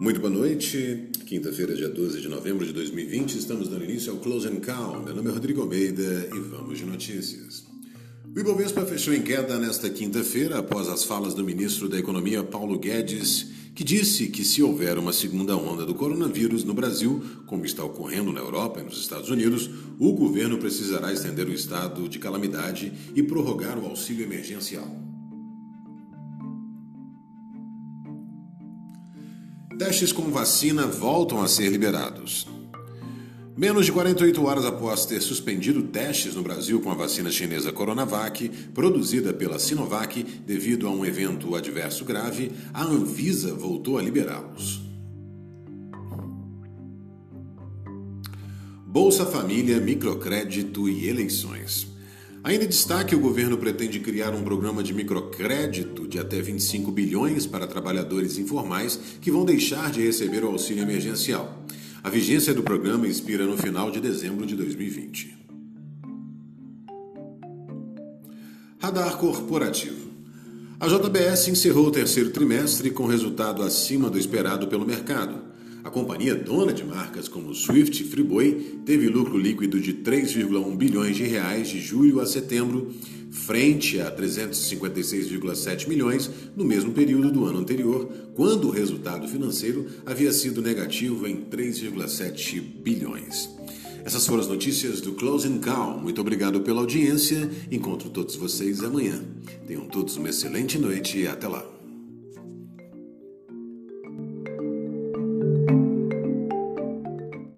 Muito boa noite, quinta-feira, dia 12 de novembro de 2020, estamos dando início ao Close and Call. Meu nome é Rodrigo Almeida e vamos de notícias. O Ibovespa fechou em queda nesta quinta-feira após as falas do ministro da Economia Paulo Guedes, que disse que se houver uma segunda onda do coronavírus no Brasil, como está ocorrendo na Europa e nos Estados Unidos, o governo precisará estender o estado de calamidade e prorrogar o auxílio emergencial. Testes com vacina voltam a ser liberados. Menos de 48 horas após ter suspendido testes no Brasil com a vacina chinesa Coronavac, produzida pela Sinovac devido a um evento adverso grave, a Anvisa voltou a liberá-los. Bolsa Família, microcrédito e eleições. Ainda destaque, o governo pretende criar um programa de microcrédito de até 25 bilhões para trabalhadores informais que vão deixar de receber o auxílio emergencial. A vigência do programa expira no final de dezembro de 2020. Radar Corporativo. A JBS encerrou o terceiro trimestre com resultado acima do esperado pelo mercado. A companhia dona de marcas como Swift e Friboi teve lucro líquido de 3,1 bilhões de reais de julho a setembro, frente a 356,7 milhões no mesmo período do ano anterior, quando o resultado financeiro havia sido negativo em 3,7 bilhões. Essas foram as notícias do Closing Call. Muito obrigado pela audiência. Encontro todos vocês amanhã. Tenham todos uma excelente noite e até lá.